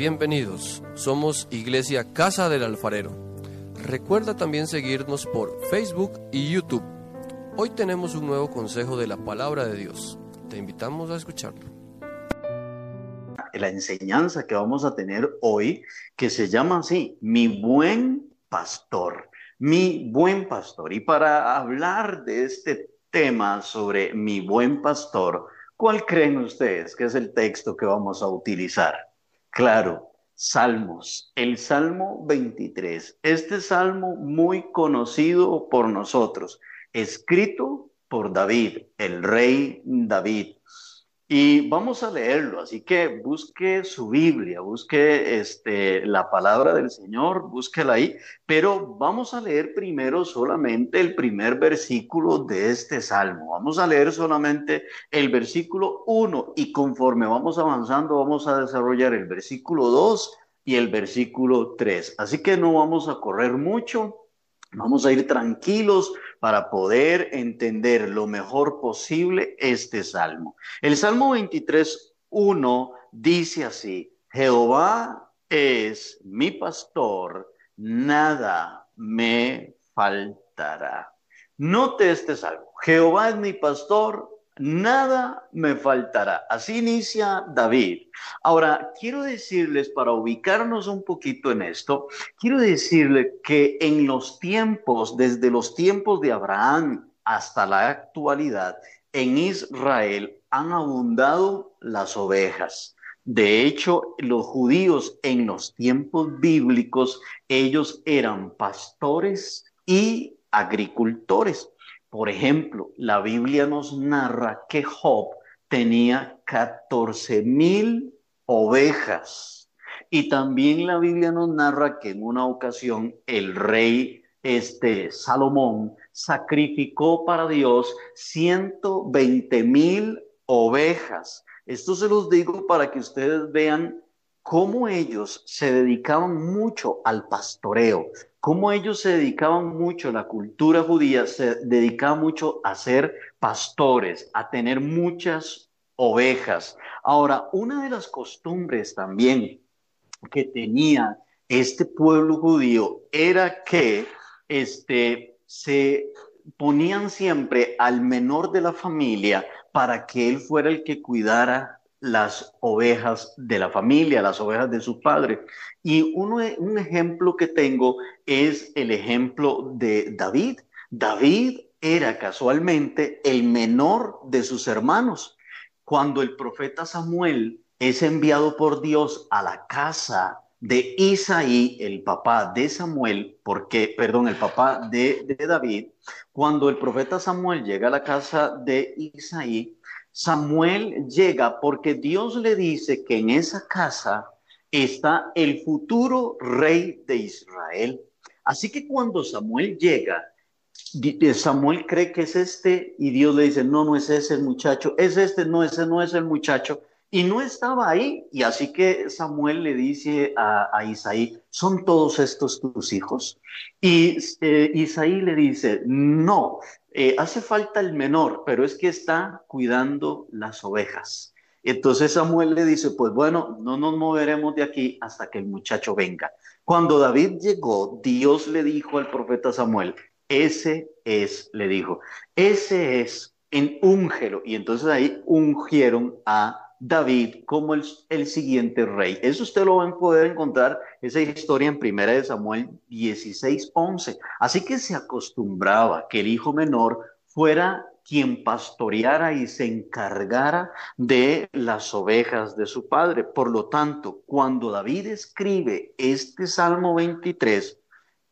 bienvenidos. Somos Iglesia Casa del Alfarero. Recuerda también seguirnos por Facebook y YouTube. Hoy tenemos un nuevo consejo de la palabra de Dios. Te invitamos a escucharlo. La enseñanza que vamos a tener hoy, que se llama así, mi buen pastor, mi buen pastor. Y para hablar de este tema sobre mi buen pastor, ¿cuál creen ustedes que es el texto que vamos a utilizar? Claro, Salmos, el Salmo 23. Este salmo muy conocido por nosotros, escrito por David, el rey David. Y vamos a leerlo, así que busque su Biblia, busque este, la palabra del Señor, búsquela ahí, pero vamos a leer primero solamente el primer versículo de este salmo. Vamos a leer solamente el versículo 1 y conforme vamos avanzando vamos a desarrollar el versículo 2 y el versículo 3. Así que no vamos a correr mucho, vamos a ir tranquilos para poder entender lo mejor posible este salmo. El Salmo 23, 1 dice así, Jehová es mi pastor, nada me faltará. Note este salmo, Jehová es mi pastor, nada me faltará. Así inicia David. Ahora, quiero decirles, para ubicarnos un poquito en esto, quiero decirles que en los tiempos, desde los tiempos de Abraham hasta la actualidad, en Israel han abundado las ovejas. De hecho, los judíos en los tiempos bíblicos, ellos eran pastores y agricultores. Por ejemplo, la Biblia nos narra que Job tenía 14 mil ovejas. Y también la Biblia nos narra que en una ocasión el rey este, Salomón sacrificó para Dios 120 mil ovejas. Esto se los digo para que ustedes vean cómo ellos se dedicaban mucho al pastoreo, cómo ellos se dedicaban mucho a la cultura judía, se dedicaban mucho a ser pastores, a tener muchas ovejas. Ahora, una de las costumbres también que tenía este pueblo judío era que este, se ponían siempre al menor de la familia para que él fuera el que cuidara las ovejas de la familia, las ovejas de su padre. Y uno, un ejemplo que tengo es el ejemplo de David. David era casualmente el menor de sus hermanos. Cuando el profeta Samuel es enviado por Dios a la casa de Isaí, el papá de Samuel, porque, perdón, el papá de, de David, cuando el profeta Samuel llega a la casa de Isaí, Samuel llega porque Dios le dice que en esa casa está el futuro rey de Israel. Así que cuando Samuel llega, Samuel cree que es este y Dios le dice, no, no es ese el muchacho, es este, no, ese no es el muchacho. Y no estaba ahí. Y así que Samuel le dice a, Isaí, ¿son todos estos tus hijos? Y eh, Isaí le dice, no, eh, hace falta el menor, pero es que está cuidando las ovejas. Entonces Samuel le dice, pues bueno, no nos moveremos de aquí hasta que el muchacho venga. Cuando David llegó, Dios le dijo al profeta Samuel, ese es, le dijo, ese es, en úngelo. Y entonces ahí ungieron a David como el, siguiente rey. Eso usted lo va a poder encontrar, esa historia en Primera de Samuel 16, 11. Así que se acostumbraba que el hijo menor fuera quien pastoreara y se encargara de las ovejas de su padre. Por lo tanto, cuando David escribe este Salmo 23,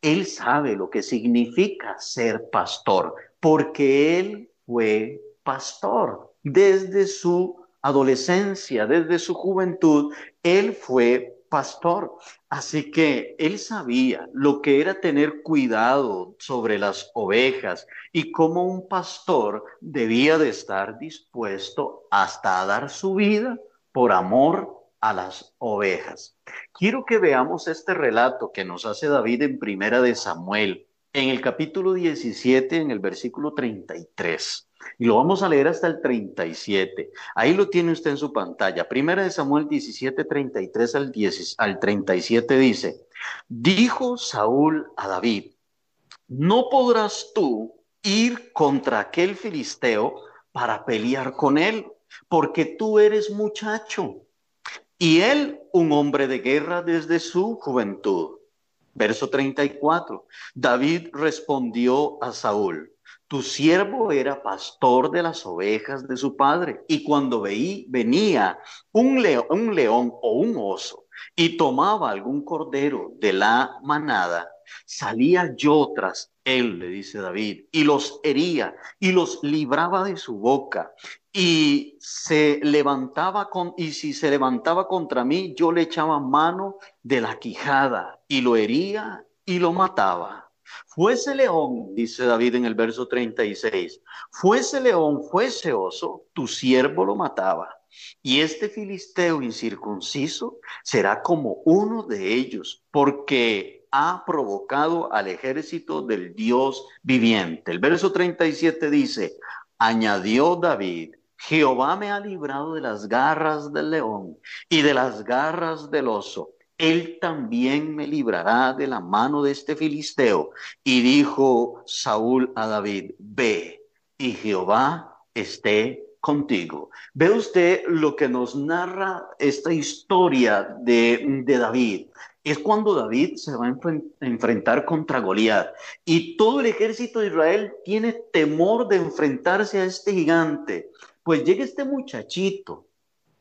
él sabe lo que significa ser pastor, porque él fue pastor desde su adolescencia, desde su juventud, él fue pastor. Así que él sabía lo que era tener cuidado sobre las ovejas y cómo un pastor debía de estar dispuesto hasta a dar su vida por amor a las ovejas. Quiero que veamos este relato que nos hace David en Primera de Samuel, en el capítulo 17, en el versículo 33. Y lo vamos a leer hasta el 37. Ahí lo tiene usted en su pantalla. Primera de Samuel 17, 33 al, 10, al 37 dice, dijo Saúl a David, no podrás tú ir contra aquel filisteo para pelear con él, porque tú eres muchacho y él un hombre de guerra desde su juventud. Verso 34. David respondió a Saúl, tu siervo era pastor de las ovejas de su padre, y cuando veí, venía un león, un león o un oso y tomaba algún cordero de la manada, salía yo tras él, le dice David, y los hería y los libraba de su boca. Y se levantaba con, y si se levantaba contra mí, yo le echaba mano de la quijada y lo hería y lo mataba. Fuese león, dice David en el verso 36, fuese león, fuese oso, tu siervo lo mataba. Y este filisteo incircunciso será como uno de ellos, porque ha provocado al ejército del Dios viviente. El verso 37 dice, añadió David, Jehová me ha librado de las garras del león y de las garras del oso. Él también me librará de la mano de este filisteo. Y dijo Saúl a David, ve, y Jehová esté contigo. Ve usted lo que nos narra esta historia de, de David es cuando David se va a enfrentar contra Goliat y todo el ejército de Israel tiene temor de enfrentarse a este gigante. Pues llega este muchachito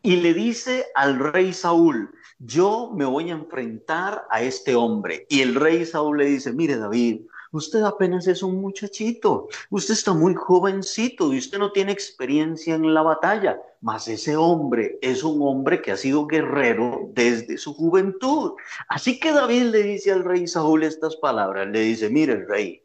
y le dice al rey Saúl, yo me voy a enfrentar a este hombre. Y el rey Saúl le dice, mire David, Usted apenas es un muchachito, usted está muy jovencito y usted no tiene experiencia en la batalla, mas ese hombre es un hombre que ha sido guerrero desde su juventud. Así que David le dice al rey Saúl estas palabras, le dice, mire rey,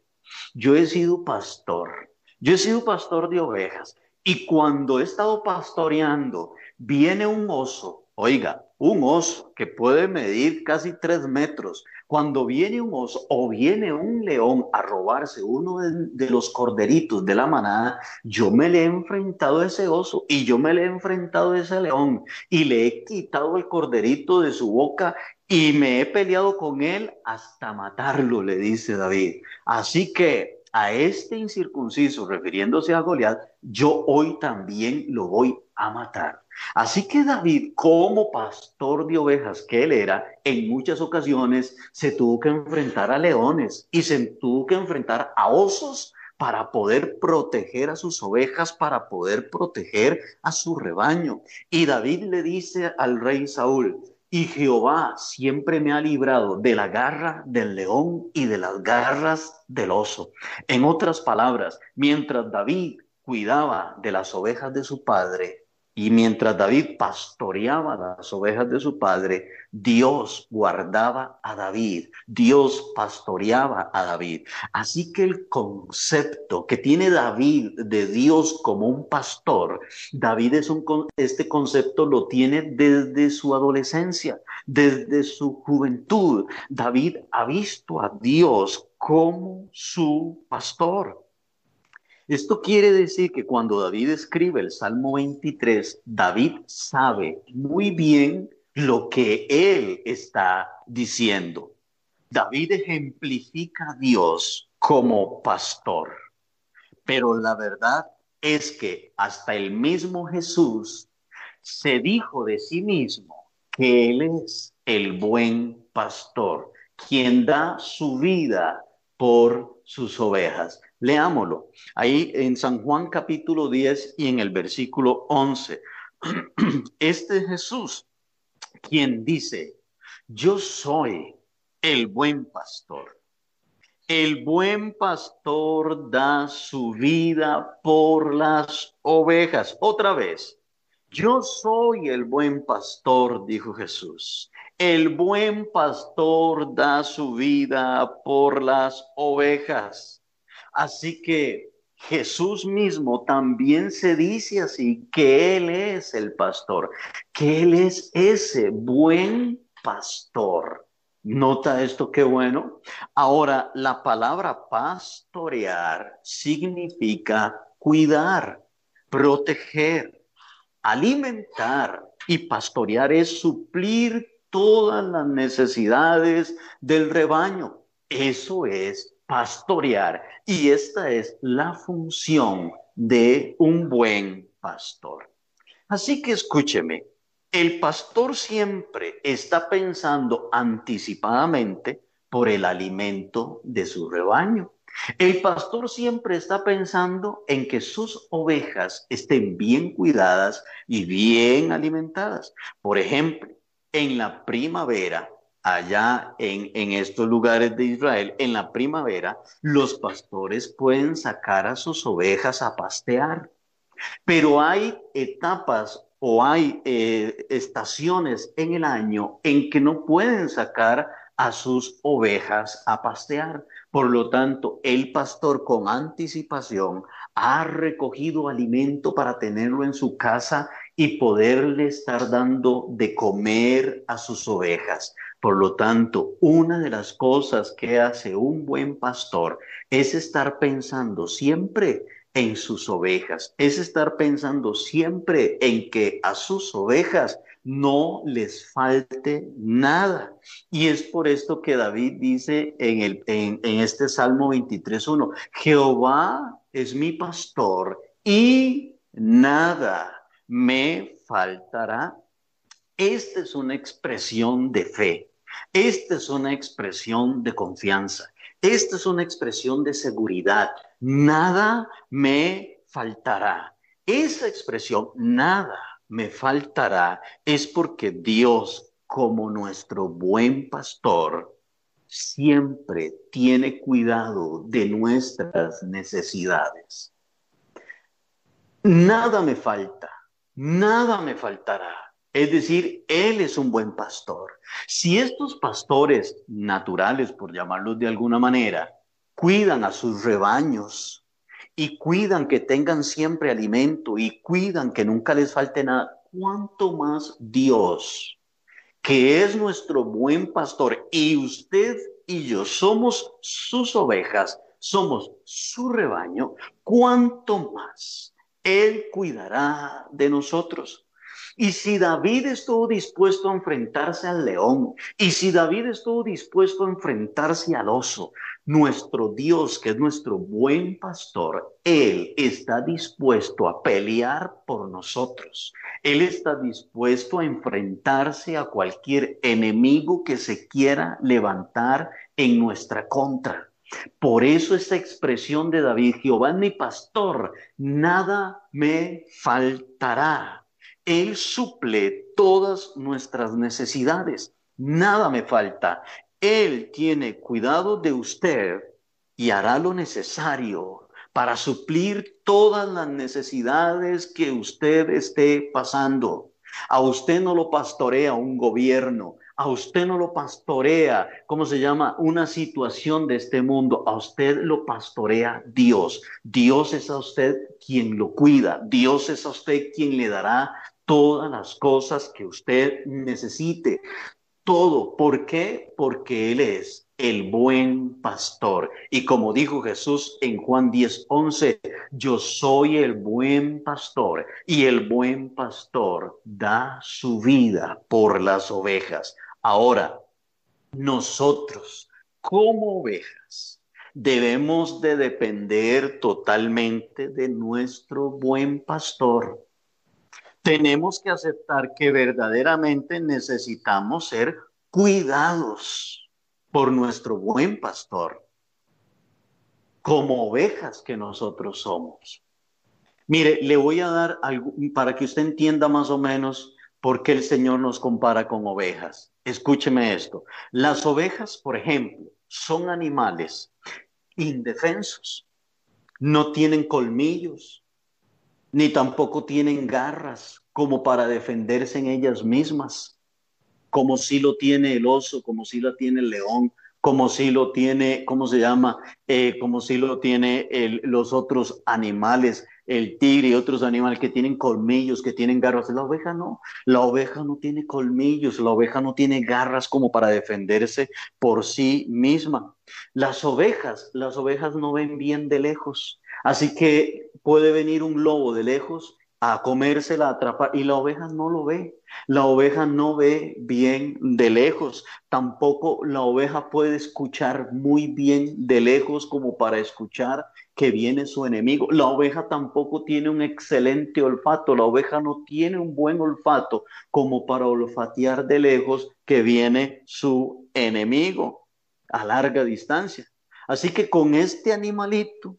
yo he sido pastor, yo he sido pastor de ovejas. Y cuando he estado pastoreando, viene un oso, oiga, un oso que puede medir casi tres metros, cuando viene un oso o viene un león a robarse uno de, los corderitos de la manada, yo me le he enfrentado a ese oso y yo me le he enfrentado a ese león y le he quitado el corderito de su boca y me he peleado con él hasta matarlo, le dice David. Así que a este incircunciso, refiriéndose a Goliat, yo hoy también lo voy a matar. Así que David, como pastor de ovejas que él era, en muchas ocasiones se tuvo que enfrentar a leones y se tuvo que enfrentar a osos para poder proteger a sus ovejas, para poder proteger a su rebaño. Y David le dice al rey Saúl, y Jehová siempre me ha librado de la garra del león y de las garras del oso. En otras palabras, mientras David cuidaba de las ovejas de su padre, y mientras David pastoreaba las ovejas de su padre, Dios guardaba a David, Dios pastoreaba a David. Así que el concepto que tiene David de Dios como un pastor, David es un, este concepto lo tiene desde su adolescencia, desde su juventud. David ha visto a Dios como su pastor. Esto quiere decir que cuando David escribe el Salmo 23, David sabe muy bien lo que él está diciendo. David ejemplifica a Dios como pastor, pero la verdad es que hasta el mismo Jesús se dijo de sí mismo que Él es el buen pastor, quien da su vida por sus ovejas. Leámoslo. Ahí en San Juan capítulo 10 y en el versículo 11. Este Jesús, quien dice, yo soy el buen pastor. El buen pastor da su vida por las ovejas. Otra vez, yo soy el buen pastor, dijo Jesús. El buen pastor da su vida por las ovejas. Así que Jesús mismo también se dice así, que Él es el pastor, que Él es ese buen pastor. Nota esto, qué bueno. Ahora, la palabra pastorear significa cuidar, proteger, alimentar y pastorear es suplir todas las necesidades del rebaño. Eso es pastorear y esta es la función de un buen pastor. Así que escúcheme, el pastor siempre está pensando anticipadamente por el alimento de su rebaño. El pastor siempre está pensando en que sus ovejas estén bien cuidadas y bien alimentadas. Por ejemplo, en la primavera, allá en, estos lugares de Israel, en la primavera, los pastores pueden sacar a sus ovejas a pastear. Pero hay etapas o hay eh, estaciones en el año en que no pueden sacar a sus ovejas a pastear. Por lo tanto, el pastor con anticipación ha recogido alimento para tenerlo en su casa y poderle estar dando de comer a sus ovejas. Por lo tanto, una de las cosas que hace un buen pastor es estar pensando siempre en sus ovejas, es estar pensando siempre en que a sus ovejas no les falte nada. Y es por esto que David dice en, el, en, este Salmo 23.1, Jehová es mi pastor y nada me faltará. Esta es una expresión de fe, esta es una expresión de confianza, esta es una expresión de seguridad nada me faltará. Esa expresión, nada me faltará, es porque Dios, como nuestro buen pastor, siempre tiene cuidado de nuestras necesidades. Nada me falta, nada me faltará. Es decir, Él es un buen pastor. Si estos pastores naturales, por llamarlos de alguna manera, cuidan a sus rebaños y cuidan que tengan siempre alimento y cuidan que nunca les falte nada, ¿cuánto más Dios, que es nuestro buen pastor y usted y yo somos sus ovejas, somos su rebaño, cuánto más Él cuidará de nosotros? Y si David estuvo dispuesto a enfrentarse al león, y si David estuvo dispuesto a enfrentarse al oso, nuestro Dios, que es nuestro buen pastor, Él está dispuesto a pelear por nosotros. Él está dispuesto a enfrentarse a cualquier enemigo que se quiera levantar en nuestra contra. Por eso esa expresión de David, Jehová es mi pastor, nada me faltará. Él suple todas nuestras necesidades. Nada me falta. Él tiene cuidado de usted y hará lo necesario para suplir todas las necesidades que usted esté pasando. A usted no lo pastorea un gobierno, a usted no lo pastorea, ¿cómo se llama? Una situación de este mundo, a usted lo pastorea Dios. Dios es a usted quien lo cuida, Dios es a usted quien le dará todas las cosas que usted necesite todo. ¿Por qué? Porque Él es el buen pastor. Y como dijo Jesús en Juan 10, 11, yo soy el buen pastor y el buen pastor da su vida por las ovejas. Ahora, nosotros como ovejas debemos de depender totalmente de nuestro buen pastor tenemos que aceptar que verdaderamente necesitamos ser cuidados por nuestro buen pastor, como ovejas que nosotros somos. Mire, le voy a dar algo para que usted entienda más o menos por qué el Señor nos compara con ovejas. Escúcheme esto. Las ovejas, por ejemplo, son animales indefensos. No tienen colmillos, ni tampoco tienen garras como para defenderse en ellas mismas, como si lo tiene el oso, como si lo tiene el león, como si lo tiene, ¿cómo se llama? Eh, como si lo tiene los otros animales el tigre y otros animales que tienen colmillos, que tienen garras. La oveja no. La oveja no tiene colmillos, la oveja no tiene garras como para defenderse por sí misma. Las ovejas, las ovejas no ven bien de lejos. Así que puede venir un lobo de lejos a comérsela, a atrapar, y la oveja no lo ve. La oveja no ve bien de lejos. Tampoco la oveja puede escuchar muy bien de lejos como para escuchar que viene su enemigo. La oveja tampoco tiene un excelente olfato. La oveja no tiene un buen olfato como para olfatear de lejos que viene su enemigo a larga distancia. Así que con este animalito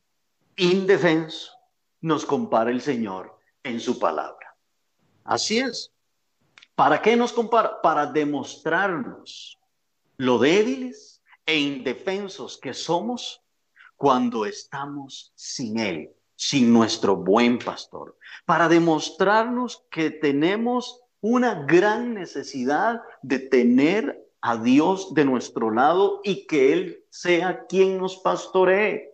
indefenso nos compara el Señor en su palabra. Así es. ¿Para qué nos compara? Para demostrarnos lo débiles e indefensos que somos cuando estamos sin Él, sin nuestro buen pastor. Para demostrarnos que tenemos una gran necesidad de tener a Dios de nuestro lado y que Él sea quien nos pastoree.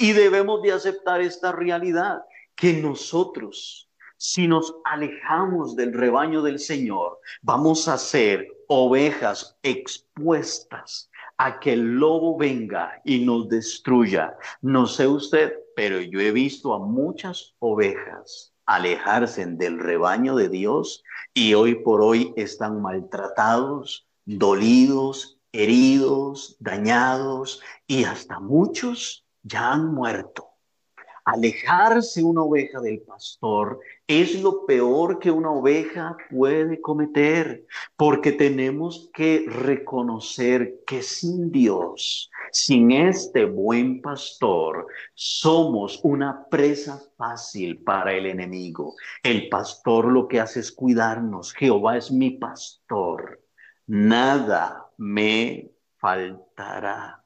Y debemos de aceptar esta realidad, que nosotros si nos alejamos del rebaño del Señor, vamos a ser ovejas expuestas a que el lobo venga y nos destruya. No sé usted, pero yo he visto a muchas ovejas alejarse del rebaño de Dios y hoy por hoy están maltratados, dolidos, heridos, dañados y hasta muchos ya han muerto. Alejarse una oveja del pastor es lo peor que una oveja puede cometer, porque tenemos que reconocer que sin Dios, sin este buen pastor, somos una presa fácil para el enemigo. El pastor lo que hace es cuidarnos. Jehová es mi pastor. Nada me faltará.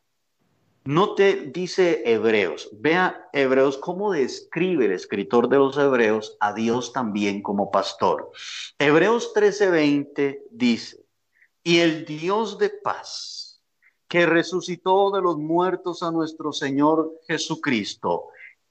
No te dice Hebreos. Vea Hebreos cómo describe el escritor de los Hebreos a Dios también como pastor. Hebreos 13:20 dice, y el Dios de paz, que resucitó de los muertos a nuestro Señor Jesucristo,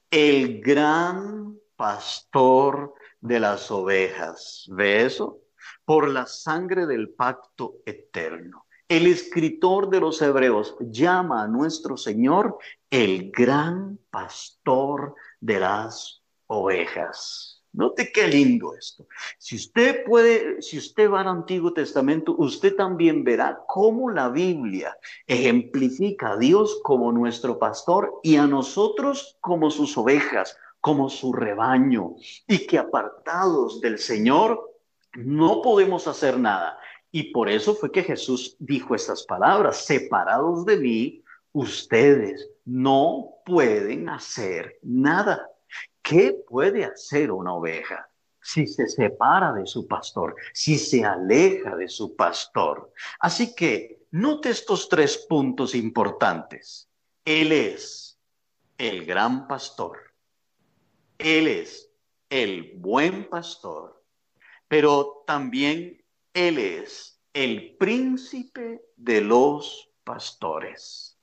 el gran pastor de las ovejas. ¿Ve eso? Por la sangre del pacto eterno el escritor de los Hebreos llama a nuestro Señor el gran pastor de las ovejas. Note qué lindo esto. Si usted puede, si usted va al Antiguo Testamento, usted también verá cómo la Biblia ejemplifica a Dios como nuestro pastor y a nosotros como sus ovejas, como su rebaño, y que apartados del Señor no podemos hacer nada. Y por eso fue que Jesús dijo estas palabras, separados de mí, ustedes no pueden hacer nada. ¿Qué puede hacer una oveja si se separa de su pastor, si se aleja de su pastor? Así que note estos tres puntos importantes. Él es el gran pastor. Él es el buen pastor, pero también él es el príncipe de los pastores.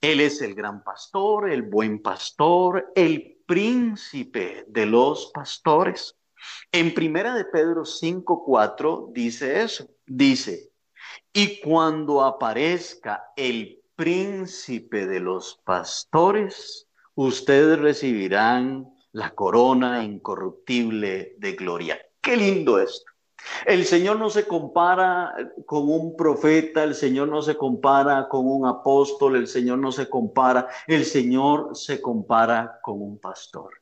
Él es el gran pastor, el buen pastor, el príncipe de los pastores. En primera de Pedro 5:4 dice eso. Dice, "Y cuando aparezca el príncipe de los pastores, ustedes recibirán la corona incorruptible de gloria." Qué lindo esto. El Señor no se compara con un profeta, el Señor no se compara con un apóstol, el Señor no se compara, el Señor se compara con un pastor.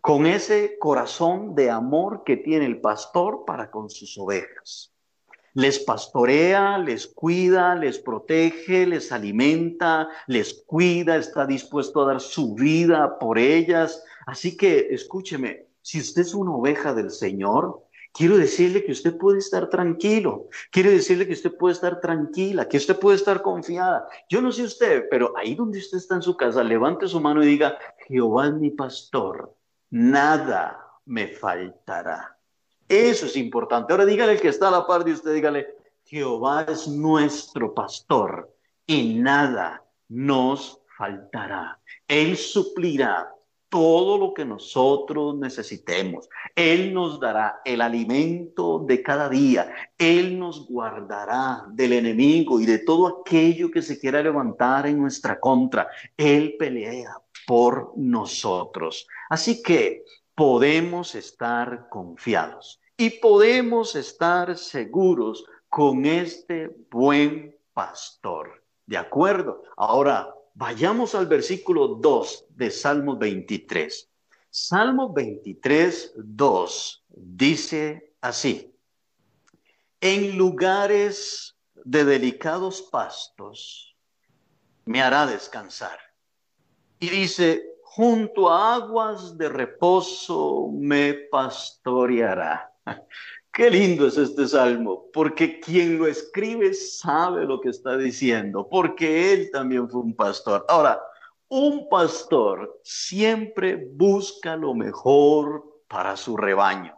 Con ese corazón de amor que tiene el pastor para con sus ovejas. Les pastorea, les cuida, les protege, les alimenta, les cuida, está dispuesto a dar su vida por ellas. Así que escúcheme, si usted es una oveja del Señor, Quiero decirle que usted puede estar tranquilo, quiero decirle que usted puede estar tranquila, que usted puede estar confiada. Yo no sé usted, pero ahí donde usted está en su casa, levante su mano y diga, Jehová es mi pastor, nada me faltará. Eso es importante. Ahora dígale el que está a la par de usted, dígale, Jehová es nuestro pastor y nada nos faltará. Él suplirá todo lo que nosotros necesitemos. Él nos dará el alimento de cada día. Él nos guardará del enemigo y de todo aquello que se quiera levantar en nuestra contra. Él pelea por nosotros. Así que podemos estar confiados y podemos estar seguros con este buen pastor. ¿De acuerdo? Ahora, Vayamos al versículo 2 de Salmo 23. Salmo 23, 2 dice así, en lugares de delicados pastos me hará descansar. Y dice, junto a aguas de reposo me pastoreará. Qué lindo es este salmo, porque quien lo escribe sabe lo que está diciendo, porque él también fue un pastor. Ahora, un pastor siempre busca lo mejor para su rebaño.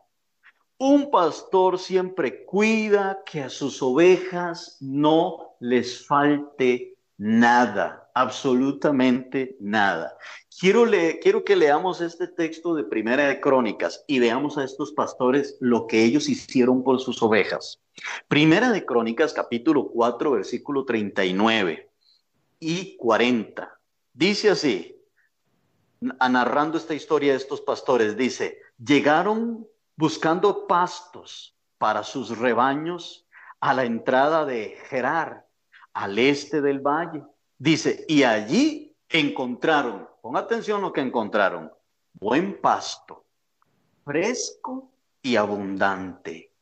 Un pastor siempre cuida que a sus ovejas no les falte nada, absolutamente nada. Quiero, quiero que leamos este texto de Primera de Crónicas y veamos a estos pastores lo que ellos hicieron por sus ovejas. Primera de Crónicas, capítulo 4, versículo 39 y 40. Dice así, narrando esta historia de estos pastores, dice, llegaron buscando pastos para sus rebaños a la entrada de Gerar, al este del valle. Dice, y allí encontraron Pon atención lo que encontraron. Buen pasto, fresco y abundante.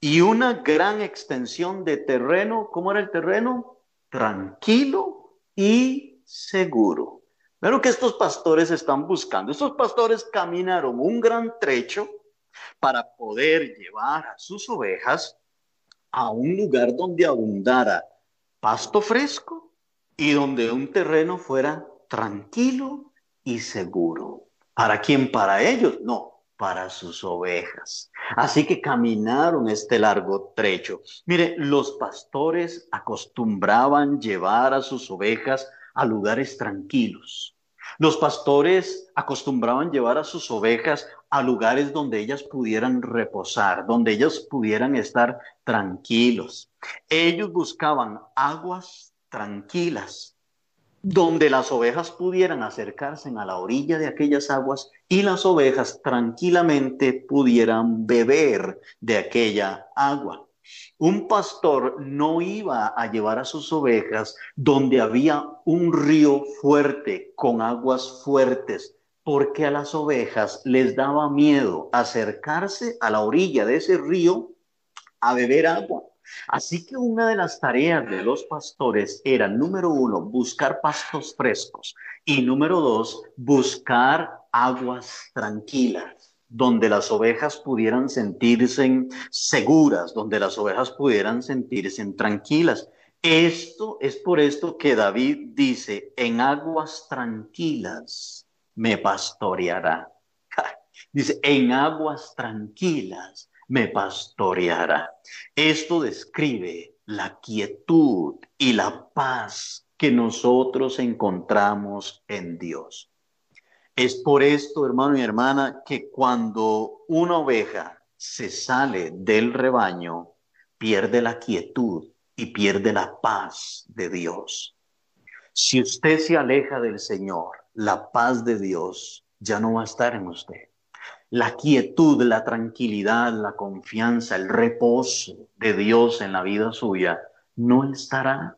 Y una gran extensión de terreno. ¿Cómo era el terreno? Tranquilo y seguro. Pero que estos pastores están buscando. Estos pastores caminaron un gran trecho para poder llevar a sus ovejas a un lugar donde abundara pasto fresco y donde un terreno fuera tranquilo y seguro. ¿Para quién? Para ellos, no, para sus ovejas. Así que caminaron este largo trecho. Mire, los pastores acostumbraban llevar a sus ovejas a lugares tranquilos. Los pastores acostumbraban llevar a sus ovejas a lugares donde ellas pudieran reposar, donde ellas pudieran estar tranquilos. Ellos buscaban aguas tranquilas, donde las ovejas pudieran acercarse a la orilla de aquellas aguas y las ovejas tranquilamente pudieran beber de aquella agua. Un pastor no iba a llevar a sus ovejas donde había un río fuerte con aguas fuertes, porque a las ovejas les daba miedo acercarse a la orilla de ese río a beber agua Así que una de las tareas de los pastores era, número uno, buscar pastos frescos y número dos, buscar aguas tranquilas donde las ovejas pudieran sentirse seguras, donde las ovejas pudieran sentirse tranquilas. Esto es por esto que David dice, en aguas tranquilas me pastoreará. Dice, en aguas tranquilas me pastoreará. Esto describe la quietud y la paz que nosotros encontramos en Dios. Es por esto, hermano y hermana, que cuando una oveja se sale del rebaño, pierde la quietud y pierde la paz de Dios. Si usted se aleja del Señor, la paz de Dios ya no va a estar en usted la quietud, la tranquilidad, la confianza, el reposo de Dios en la vida suya, no estará.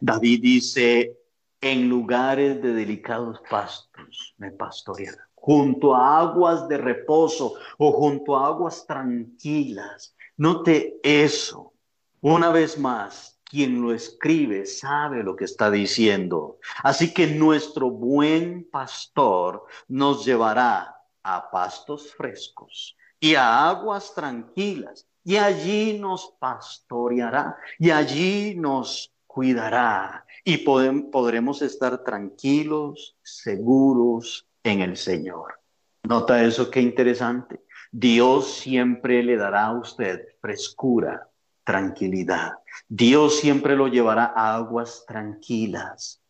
David dice, en lugares de delicados pastos me pastoreará, junto a aguas de reposo o junto a aguas tranquilas. Note eso. Una vez más, quien lo escribe sabe lo que está diciendo. Así que nuestro buen pastor nos llevará a pastos frescos y a aguas tranquilas, y allí nos pastoreará, y allí nos cuidará, y podremos estar tranquilos, seguros en el Señor. Nota eso, qué interesante. Dios siempre le dará a usted frescura, tranquilidad. Dios siempre lo llevará a aguas tranquilas,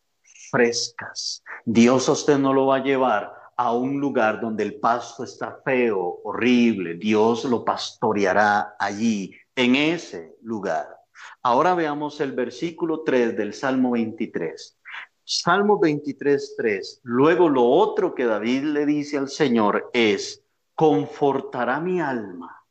frescas. Dios a usted no lo va a llevar a un lugar donde el pasto está feo, horrible. Dios lo pastoreará allí, en ese lugar. Ahora veamos el versículo 3 del Salmo 23. Salmo 23, 3. Luego lo otro que David le dice al Señor es, confortará mi alma.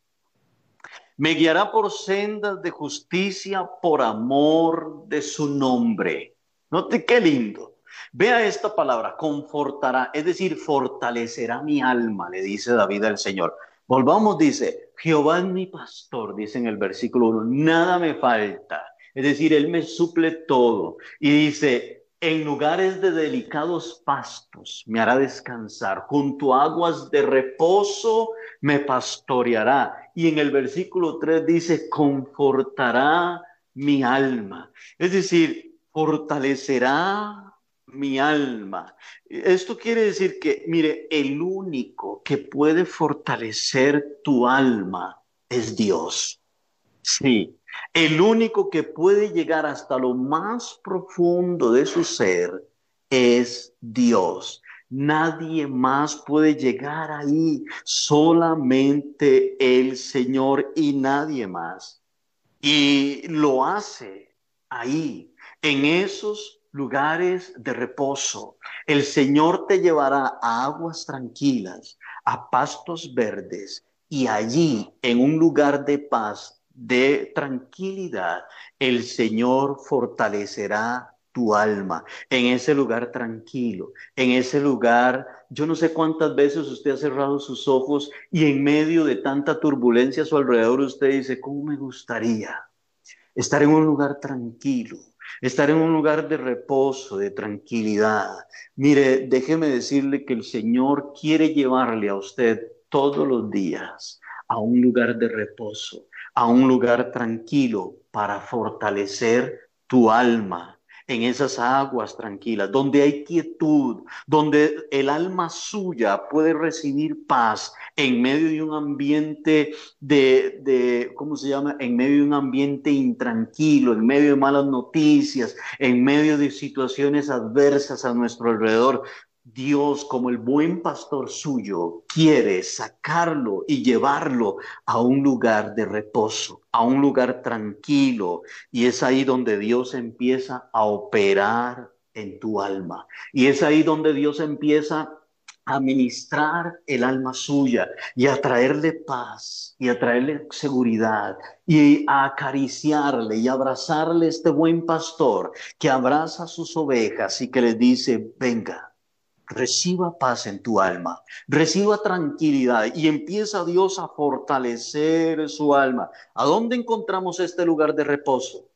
Me guiará por sendas de justicia por amor de su nombre. Note qué lindo. Vea esta palabra, confortará, es decir, fortalecerá mi alma, le dice David al Señor. Volvamos, dice, Jehová es mi pastor, dice en el versículo 1, nada me falta. Es decir, Él me suple todo. Y dice, en lugares de delicados pastos me hará descansar, junto a aguas de reposo me pastoreará. Y en el versículo 3 dice, confortará mi alma. Es decir, fortalecerá mi alma. Esto quiere decir que, mire, el único que puede fortalecer tu alma es Dios. Sí, el único que puede llegar hasta lo más profundo de su ser es Dios. Nadie más puede llegar ahí, solamente el Señor y nadie más. Y lo hace ahí, en esos lugares de reposo. El Señor te llevará a aguas tranquilas, a pastos verdes, y allí, en un lugar de paz, de tranquilidad, el Señor fortalecerá tu alma en ese lugar tranquilo, en ese lugar, yo no sé cuántas veces usted ha cerrado sus ojos y en medio de tanta turbulencia a su alrededor usted dice, ¿cómo me gustaría estar en un lugar tranquilo? Estar en un lugar de reposo, de tranquilidad. Mire, déjeme decirle que el Señor quiere llevarle a usted todos los días a un lugar de reposo, a un lugar tranquilo para fortalecer tu alma en esas aguas tranquilas, donde hay quietud, donde el alma suya puede recibir paz en medio de un ambiente de, de, ¿cómo se llama? En medio de un ambiente intranquilo, en medio de malas noticias, en medio de situaciones adversas a nuestro alrededor. Dios, como el buen pastor suyo, quiere sacarlo y llevarlo a un lugar de reposo, a un lugar tranquilo. Y es ahí donde Dios empieza a operar en tu alma. Y es ahí donde Dios empieza a ministrar el alma suya y a traerle paz y a traerle seguridad y a acariciarle y abrazarle este buen pastor que abraza sus ovejas y que le dice, venga reciba paz en tu alma, reciba tranquilidad y empieza Dios a fortalecer su alma. ¿A dónde encontramos este lugar de reposo?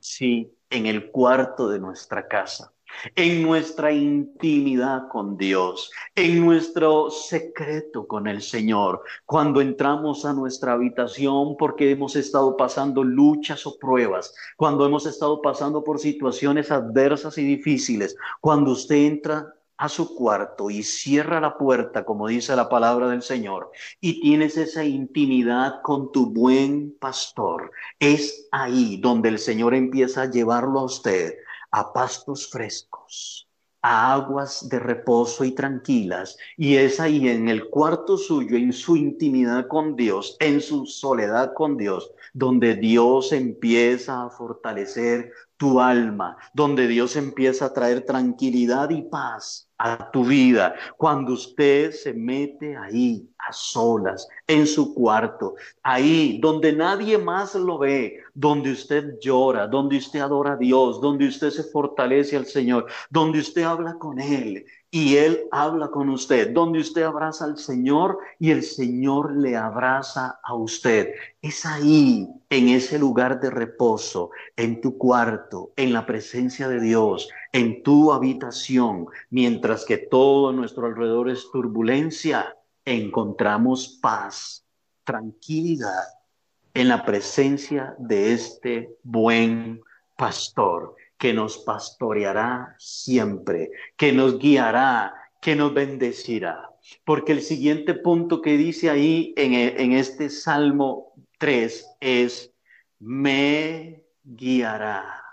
Sí, en el cuarto de nuestra casa, en nuestra intimidad con Dios, en nuestro secreto con el Señor, cuando entramos a nuestra habitación porque hemos estado pasando luchas o pruebas, cuando hemos estado pasando por situaciones adversas y difíciles, cuando usted entra a su cuarto y cierra la puerta, como dice la palabra del Señor, y tienes esa intimidad con tu buen pastor, es ahí donde el Señor empieza a llevarlo a usted a pastos frescos, a aguas de reposo y tranquilas, y es ahí en el cuarto suyo, en su intimidad con Dios, en su soledad con Dios, donde Dios empieza a fortalecer tu alma, donde Dios empieza a traer tranquilidad y paz a tu vida. Cuando usted se mete ahí a solas, en su cuarto, ahí donde nadie más lo ve, donde usted llora, donde usted adora a Dios, donde usted se fortalece al Señor, donde usted habla con Él y Él habla con usted, donde usted abraza al Señor y el Señor le abraza a usted. Es ahí, en ese lugar de reposo, en tu cuarto, en la presencia de Dios, en tu habitación, mientras que todo nuestro alrededor es turbulencia, encontramos paz, tranquilidad en la presencia de este buen pastor que nos pastoreará siempre, que nos guiará, que nos bendecirá. Porque el siguiente punto que dice ahí en, en este Salmo 3 es, me guiará.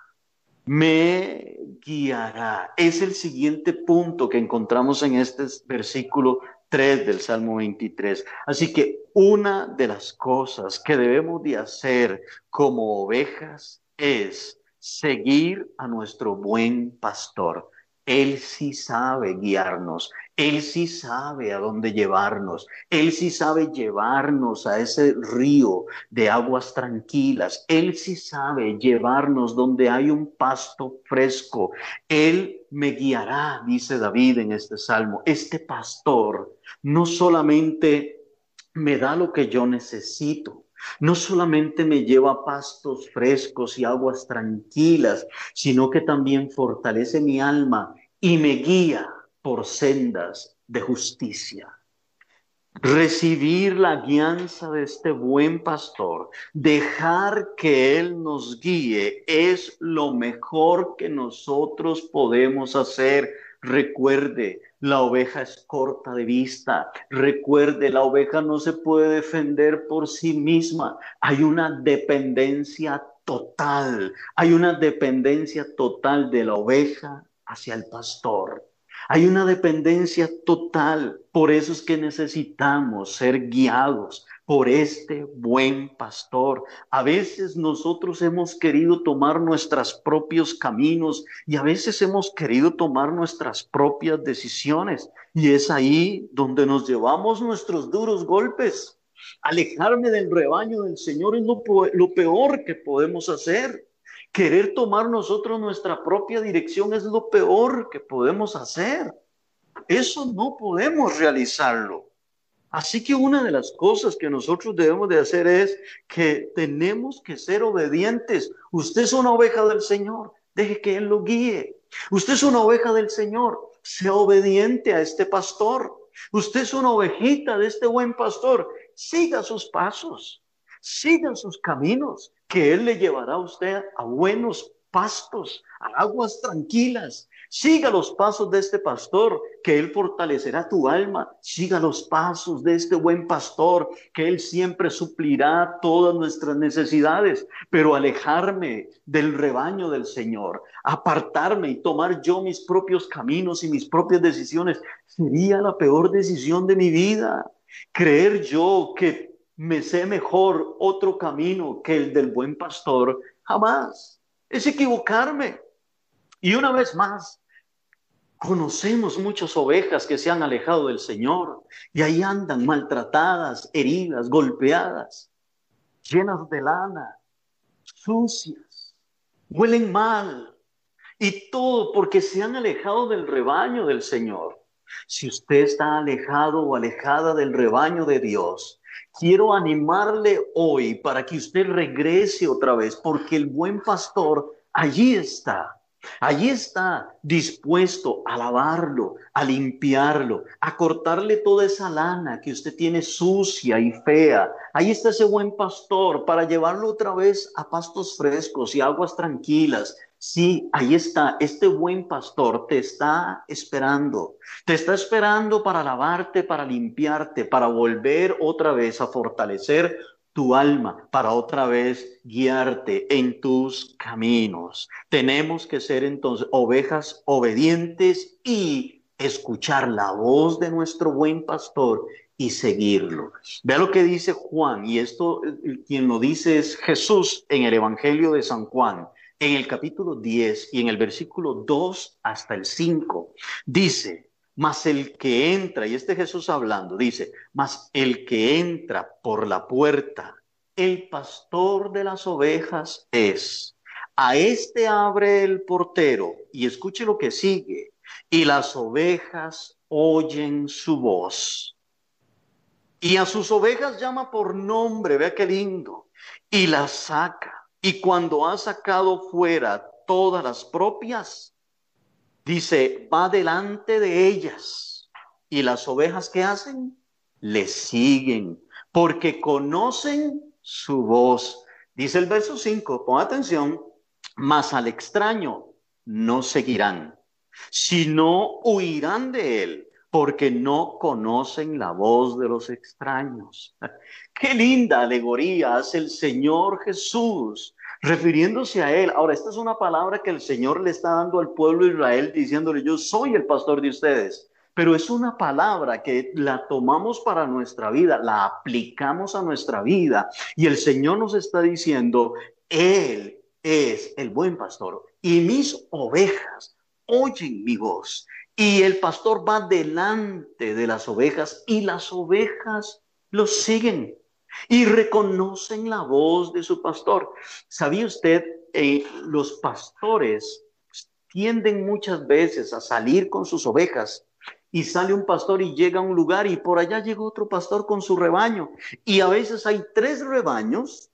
Me guiará. Es el siguiente punto que encontramos en este versículo 3 del Salmo 23. Así que una de las cosas que debemos de hacer como ovejas es seguir a nuestro buen pastor. Él sí sabe guiarnos, Él sí sabe a dónde llevarnos, Él sí sabe llevarnos a ese río de aguas tranquilas, Él sí sabe llevarnos donde hay un pasto fresco, Él me guiará, dice David en este salmo. Este pastor no solamente me da lo que yo necesito, no solamente me lleva pastos frescos y aguas tranquilas, sino que también fortalece mi alma y me guía por sendas de justicia. Recibir la guianza de este buen pastor, dejar que Él nos guíe, es lo mejor que nosotros podemos hacer. Recuerde, la oveja es corta de vista. Recuerde, la oveja no se puede defender por sí misma. Hay una dependencia total. Hay una dependencia total de la oveja hacia el pastor. Hay una dependencia total. Por eso es que necesitamos ser guiados por este buen pastor. A veces nosotros hemos querido tomar nuestros propios caminos y a veces hemos querido tomar nuestras propias decisiones. Y es ahí donde nos llevamos nuestros duros golpes. Alejarme del rebaño del Señor es lo, lo peor que podemos hacer. Querer tomar nosotros nuestra propia dirección es lo peor que podemos hacer. Eso no podemos realizarlo. Así que una de las cosas que nosotros debemos de hacer es que tenemos que ser obedientes. Usted es una oveja del Señor, deje que Él lo guíe. Usted es una oveja del Señor, sea obediente a este pastor. Usted es una ovejita de este buen pastor, siga sus pasos, siga sus caminos, que Él le llevará a usted a buenos pastos, a aguas tranquilas, Siga los pasos de este pastor, que Él fortalecerá tu alma. Siga los pasos de este buen pastor, que Él siempre suplirá todas nuestras necesidades. Pero alejarme del rebaño del Señor, apartarme y tomar yo mis propios caminos y mis propias decisiones, sería la peor decisión de mi vida. Creer yo que me sé mejor otro camino que el del buen pastor, jamás. Es equivocarme. Y una vez más, Conocemos muchas ovejas que se han alejado del Señor y ahí andan maltratadas, heridas, golpeadas, llenas de lana, sucias, huelen mal y todo porque se han alejado del rebaño del Señor. Si usted está alejado o alejada del rebaño de Dios, quiero animarle hoy para que usted regrese otra vez porque el buen pastor allí está Allí está dispuesto a lavarlo, a limpiarlo, a cortarle toda esa lana que usted tiene sucia y fea. Ahí está ese buen pastor para llevarlo otra vez a pastos frescos y aguas tranquilas. Sí, ahí está, este buen pastor te está esperando, te está esperando para lavarte, para limpiarte, para volver otra vez a fortalecer tu alma para otra vez guiarte en tus caminos. Tenemos que ser entonces ovejas obedientes y escuchar la voz de nuestro buen pastor y seguirlo. Vea lo que dice Juan, y esto quien lo dice es Jesús en el Evangelio de San Juan, en el capítulo 10 y en el versículo 2 hasta el 5. Dice, mas el que entra, y este Jesús hablando, dice, mas el que entra por la puerta, el pastor de las ovejas es. A este abre el portero, y escuche lo que sigue, y las ovejas oyen su voz. Y a sus ovejas llama por nombre, vea qué lindo, y las saca. Y cuando ha sacado fuera todas las propias, Dice, va delante de ellas. ¿Y las ovejas qué hacen? Le siguen, porque conocen su voz. Dice el verso 5, pon atención, mas al extraño no seguirán, sino huirán de él, porque no conocen la voz de los extraños. Qué linda alegoría hace el Señor Jesús refiriéndose a él. Ahora, esta es una palabra que el Señor le está dando al pueblo de Israel diciéndole, yo soy el pastor de ustedes. Pero es una palabra que la tomamos para nuestra vida, la aplicamos a nuestra vida y el Señor nos está diciendo, Él es el buen pastor y mis ovejas oyen mi voz. Y el pastor va delante de las ovejas y las ovejas lo siguen y reconocen la voz de su pastor. ¿Sabía usted? Eh, los pastores tienden muchas veces a salir con sus ovejas y sale un pastor y llega a un lugar y por allá llega otro pastor con su rebaño. Y a veces hay tres rebaños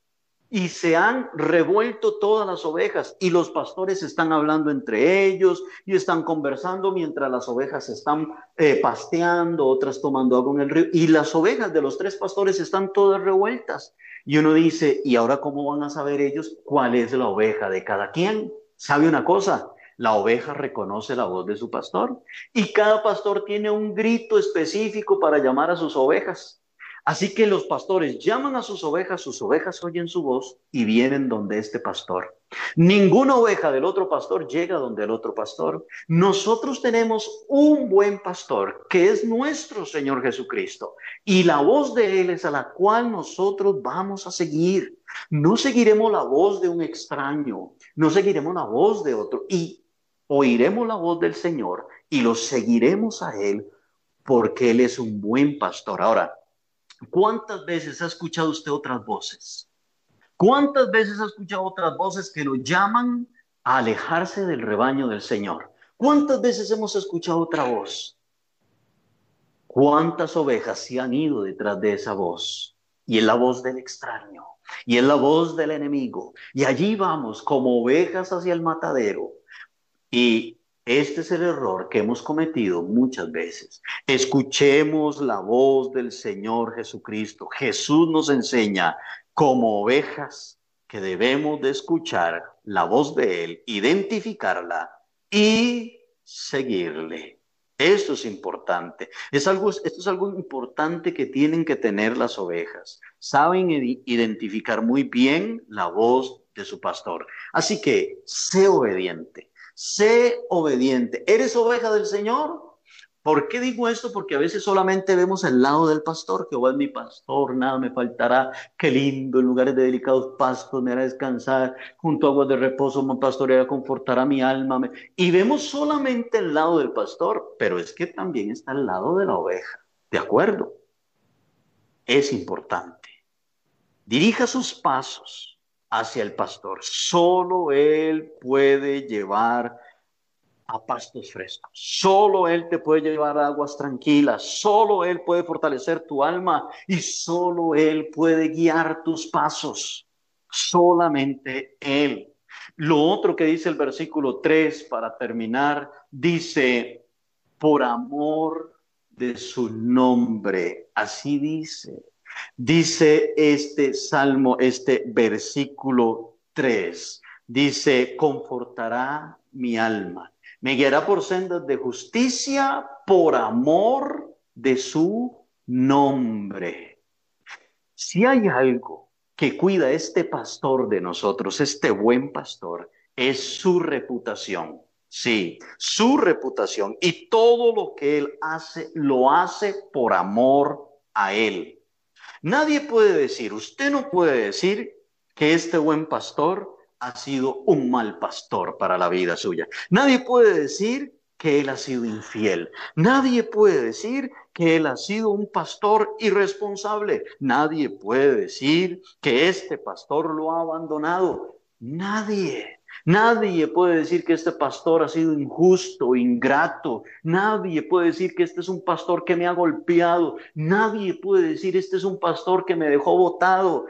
y se han revuelto todas las ovejas y los pastores están hablando entre ellos y están conversando mientras las ovejas están eh, pasteando, otras tomando agua en el río y las ovejas de los tres pastores están todas revueltas. Y uno dice, ¿y ahora cómo van a saber ellos cuál es la oveja de cada quien? ¿Sabe una cosa? La oveja reconoce la voz de su pastor y cada pastor tiene un grito específico para llamar a sus ovejas. Así que los pastores llaman a sus ovejas, sus ovejas oyen su voz y vienen donde este pastor. Ninguna oveja del otro pastor llega donde el otro pastor. Nosotros tenemos un buen pastor que es nuestro Señor Jesucristo y la voz de Él es a la cual nosotros vamos a seguir. No seguiremos la voz de un extraño, no seguiremos la voz de otro y oiremos la voz del Señor y lo seguiremos a Él porque Él es un buen pastor. Ahora, ¿Cuántas veces ha escuchado usted otras voces? ¿Cuántas veces ha escuchado otras voces que lo llaman a alejarse del rebaño del Señor? ¿Cuántas veces hemos escuchado otra voz? ¿Cuántas ovejas se han ido detrás de esa voz? Y es la voz del extraño, y es la voz del enemigo. Y allí vamos como ovejas hacia el matadero. Y este es el error que hemos cometido muchas veces. Escuchemos la voz del Señor Jesucristo. Jesús nos enseña como ovejas que debemos de escuchar la voz de Él, identificarla y seguirle. Esto es importante. Es algo, esto es algo importante que tienen que tener las ovejas. Saben identificar muy bien la voz de su pastor. Así que sé obediente sé obediente. ¿Eres oveja del Señor? ¿Por qué digo esto? Porque a veces solamente vemos el lado del pastor, Jehová es mi pastor, nada me faltará, qué lindo, en lugares de delicados pastos me hará descansar, junto a aguas de reposo me pastoreará, confortará mi alma. Y vemos solamente el lado del pastor, pero es que también está el lado de la oveja, ¿de acuerdo? Es importante. Dirija sus pasos hacia el pastor. Solo Él puede llevar a pastos frescos. Solo Él te puede llevar a aguas tranquilas. Solo Él puede fortalecer tu alma y solo Él puede guiar tus pasos. Solamente Él. Lo otro que dice el versículo 3 para terminar, dice, por amor de su nombre. Así dice. Dice este salmo, este versículo 3, dice, confortará mi alma, me guiará por sendas de justicia por amor de su nombre. Si hay algo que cuida este pastor de nosotros, este buen pastor, es su reputación. Sí, su reputación. Y todo lo que él hace, lo hace por amor a él. Nadie puede decir, usted no puede decir que este buen pastor ha sido un mal pastor para la vida suya. Nadie puede decir que él ha sido infiel. Nadie puede decir que él ha sido un pastor irresponsable. Nadie puede decir que este pastor lo ha abandonado. Nadie. Nadie puede decir que este pastor ha sido injusto, ingrato. Nadie puede decir que este es un pastor que me ha golpeado. Nadie puede decir este es un pastor que me dejó botado.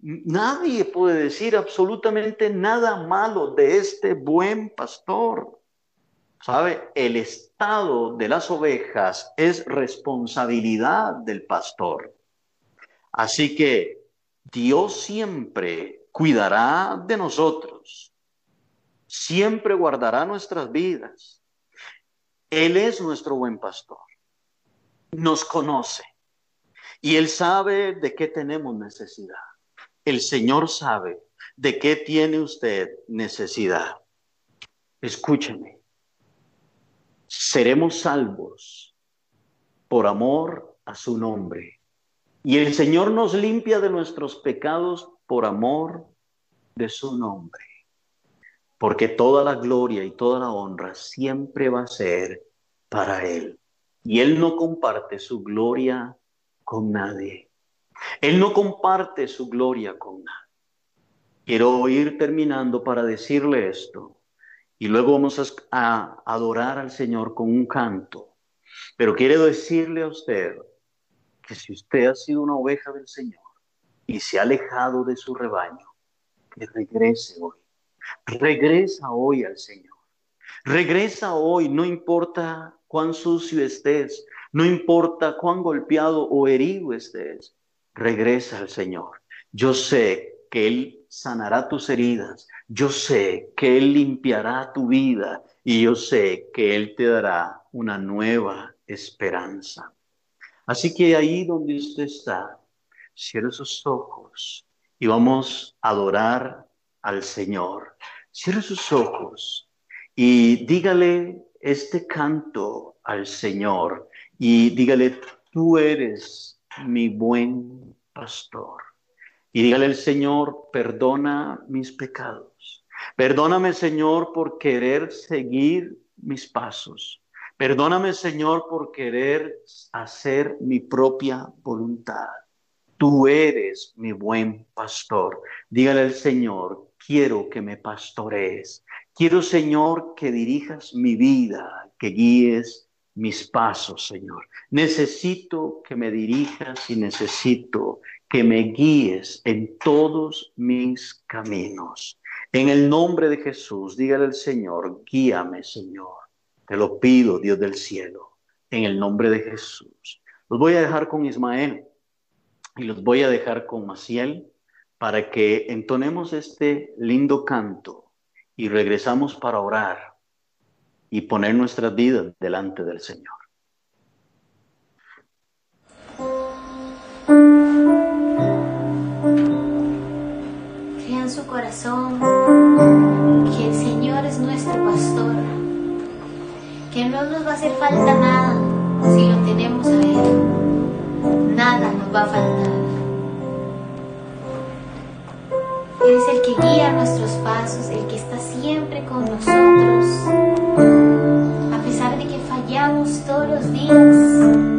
Nadie puede decir absolutamente nada malo de este buen pastor. ¿Sabe? El estado de las ovejas es responsabilidad del pastor. Así que Dios siempre cuidará de nosotros siempre guardará nuestras vidas. Él es nuestro buen pastor. Nos conoce. Y Él sabe de qué tenemos necesidad. El Señor sabe ¿De qué tiene usted necesidad? Escúcheme. Seremos salvos por amor a su nombre. Y el Señor nos limpia de nuestros pecados por amor de su nombre. Porque toda la gloria y toda la honra siempre va a ser para Él. Y Él no comparte su gloria con nadie. Él no comparte su gloria con nadie. Quiero ir terminando para decirle esto. Y luego vamos a, adorar al Señor con un canto. Pero quiero decirle a usted que si usted ha sido una oveja del Señor y se ha alejado de su rebaño, que regrese hoy. Regresa hoy al Señor. Regresa hoy, no importa cuán sucio estés, no importa cuán golpeado o herido estés, regresa al Señor. Yo sé que Él sanará tus heridas, yo sé que Él limpiará tu vida y yo sé que Él te dará una nueva esperanza. Así que ahí donde usted está, cierre sus ojos y vamos a adorar al Señor. Cierre sus ojos y dígale este canto al Señor y dígale, tú eres mi buen pastor. Y dígale al Señor, perdona mis pecados. Perdóname, Señor, por querer seguir mis pasos. Perdóname, Señor, por querer hacer mi propia voluntad. Tú eres mi buen pastor. Dígale al Señor, quiero que me pastorees. Quiero, Señor, que dirijas mi vida, que guíes mis pasos, Señor. Necesito que me dirijas y necesito que me guíes en todos mis caminos. En el nombre de Jesús, dígale al Señor, guíame, Señor. Te lo pido, Dios del cielo, en el nombre de Jesús. Los voy a dejar con Ismael y los voy a dejar con Maciel para que entonemos este lindo canto y regresamos para orar y poner nuestras vidas delante del Señor. Crea en su corazón que el Señor es nuestro pastor, que no nos va a hacer falta nada si lo tenemos a Él. Nada nos va a faltar. Él es el que guía nuestros pasos, el que está siempre con nosotros. A pesar de que fallamos todos los días,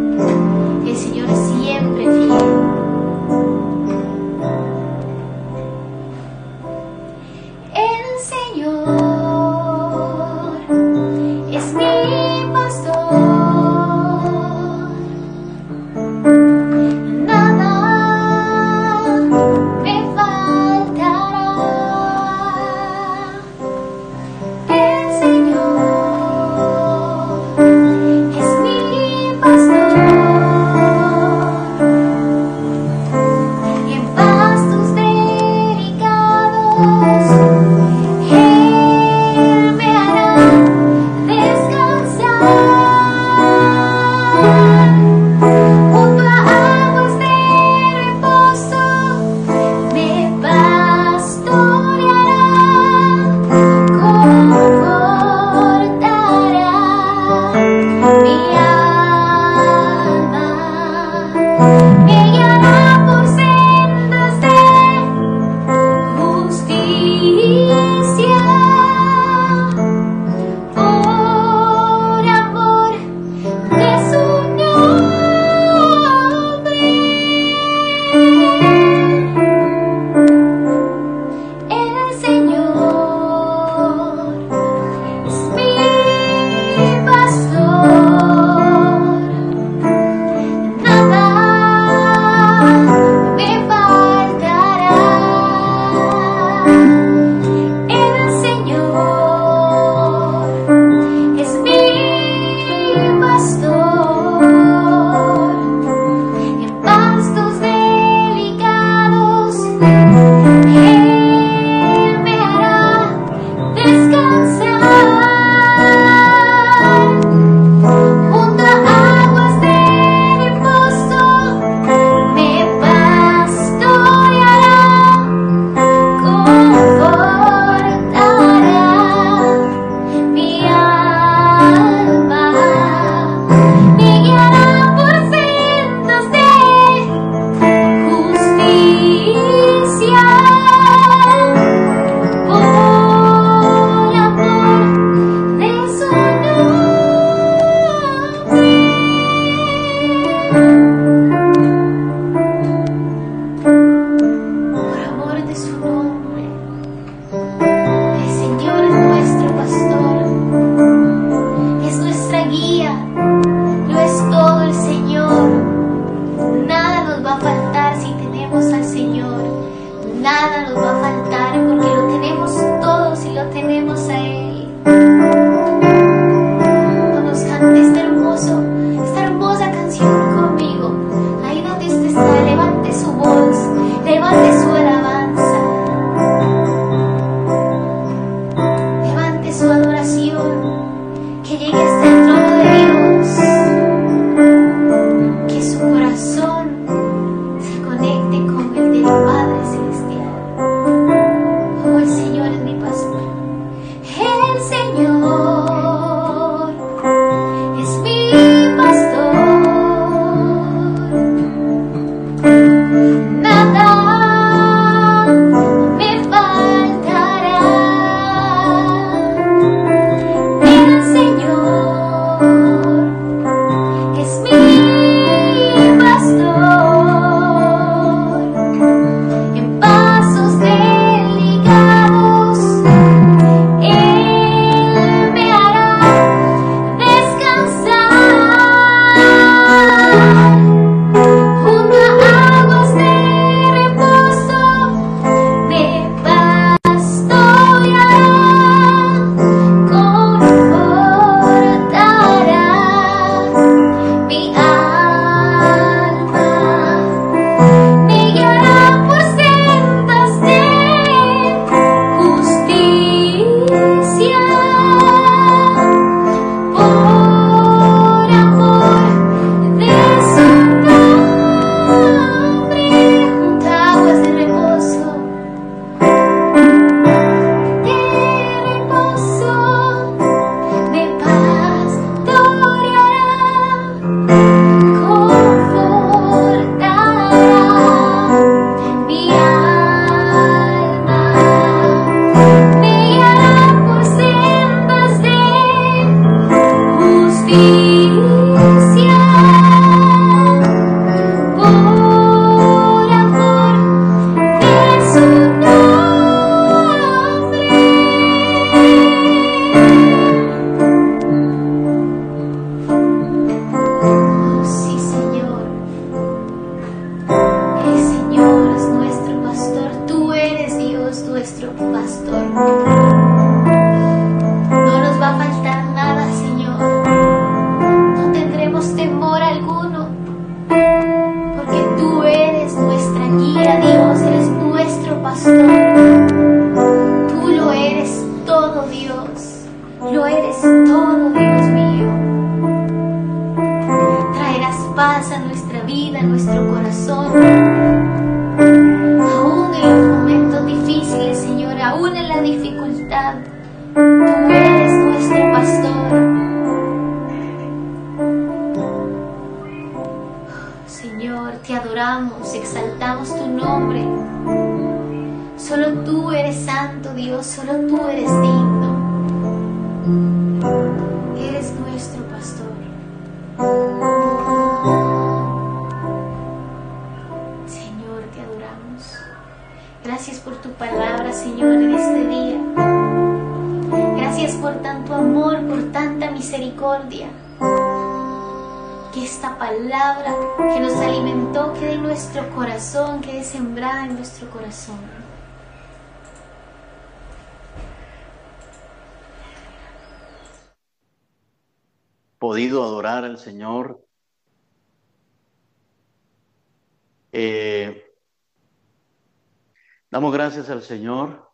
al Señor.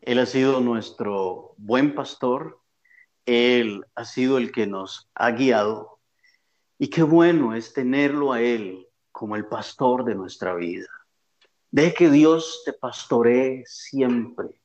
Él ha sido nuestro buen pastor. Él ha sido el que nos ha guiado. Y qué bueno es tenerlo a Él como el pastor de nuestra vida. Deje que Dios te pastoree siempre.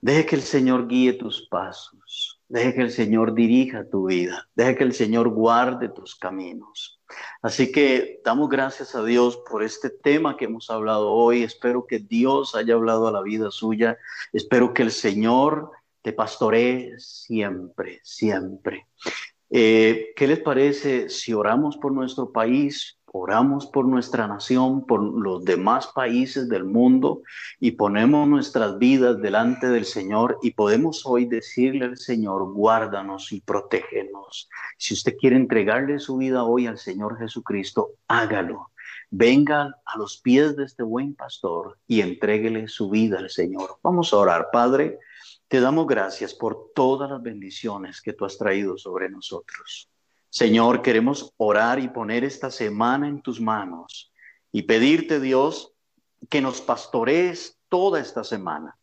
Deje que el Señor guíe tus pasos. Deje que el Señor dirija tu vida. Deje que el Señor guarde tus caminos. Así que damos gracias a Dios por este tema que hemos hablado hoy. Espero que Dios haya hablado a la vida suya. Espero que el Señor te pastoree siempre, siempre. Eh, ¿Qué les parece si oramos por nuestro país, oramos por nuestra nación, por los demás países del mundo y ponemos nuestras vidas delante del Señor y podemos hoy decirle al Señor, guárdanos y protégenos? Si usted quiere entregarle su vida hoy al Señor Jesucristo, hágalo. Venga a los pies de este buen pastor y entréguele su vida al Señor. Vamos a orar, Padre. Te damos gracias por todas las bendiciones que tú has traído sobre nosotros. Señor, queremos orar y poner esta semana en tus manos y pedirte, Dios, que nos pastorees toda esta semana,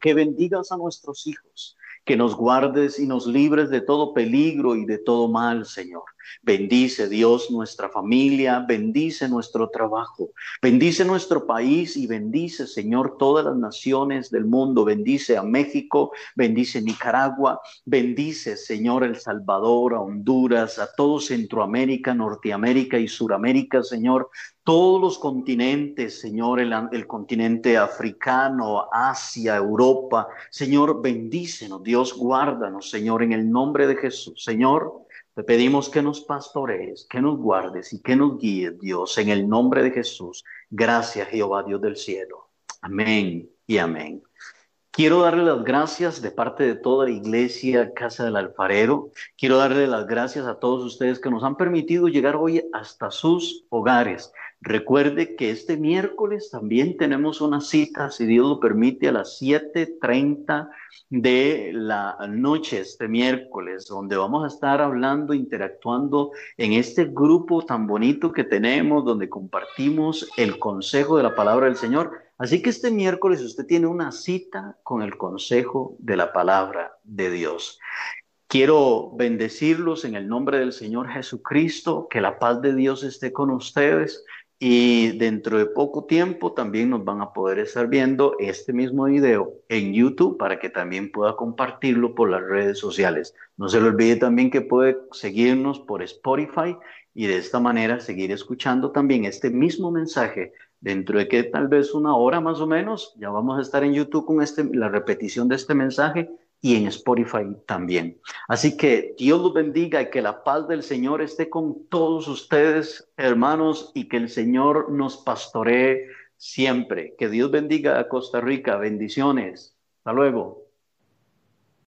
que bendigas a nuestros hijos, que nos guardes y nos libres de todo peligro y de todo mal, Señor. Bendice Dios nuestra familia, bendice nuestro trabajo, bendice nuestro país y bendice, Señor, todas las naciones del mundo. Bendice a México, bendice Nicaragua, bendice, Señor, El Salvador, a Honduras, a todo Centroamérica, Norteamérica y Suramérica, Señor todos los continentes, Señor, el, el, continente africano, Asia, Europa. Señor, bendícenos, Dios, guárdanos, Señor, en el nombre de Jesús. Señor, te pedimos que nos pastorees, que nos guardes y que nos guíes, Dios, en el nombre de Jesús. Gracias, Jehová, Dios del cielo. Amén y amén. Quiero darle las gracias de parte de toda la iglesia Casa del Alfarero. Quiero darle las gracias a todos ustedes que nos han permitido llegar hoy hasta sus hogares. Recuerde que este miércoles también tenemos una cita, si Dios lo permite, a las 7.30 de la noche, este miércoles, donde vamos a estar hablando, interactuando en este grupo tan bonito que tenemos, donde compartimos el consejo de la palabra del Señor. Así que este miércoles usted tiene una cita con el consejo de la palabra de Dios. Quiero bendecirlos en el nombre del Señor Jesucristo, que la paz de Dios esté con ustedes. Y dentro de poco tiempo también nos van a poder estar viendo este mismo video en YouTube para que también pueda compartirlo por las redes sociales. No se le olvide también que puede seguirnos por Spotify y de esta manera seguir escuchando también este mismo mensaje dentro de que tal vez una hora más o menos ya vamos a estar en YouTube con este, la repetición de este mensaje y en Spotify también. Así que Dios los bendiga y que la paz del Señor esté con todos ustedes, hermanos, y que el Señor nos pastoree siempre. Que Dios bendiga a Costa Rica. Bendiciones. Hasta luego.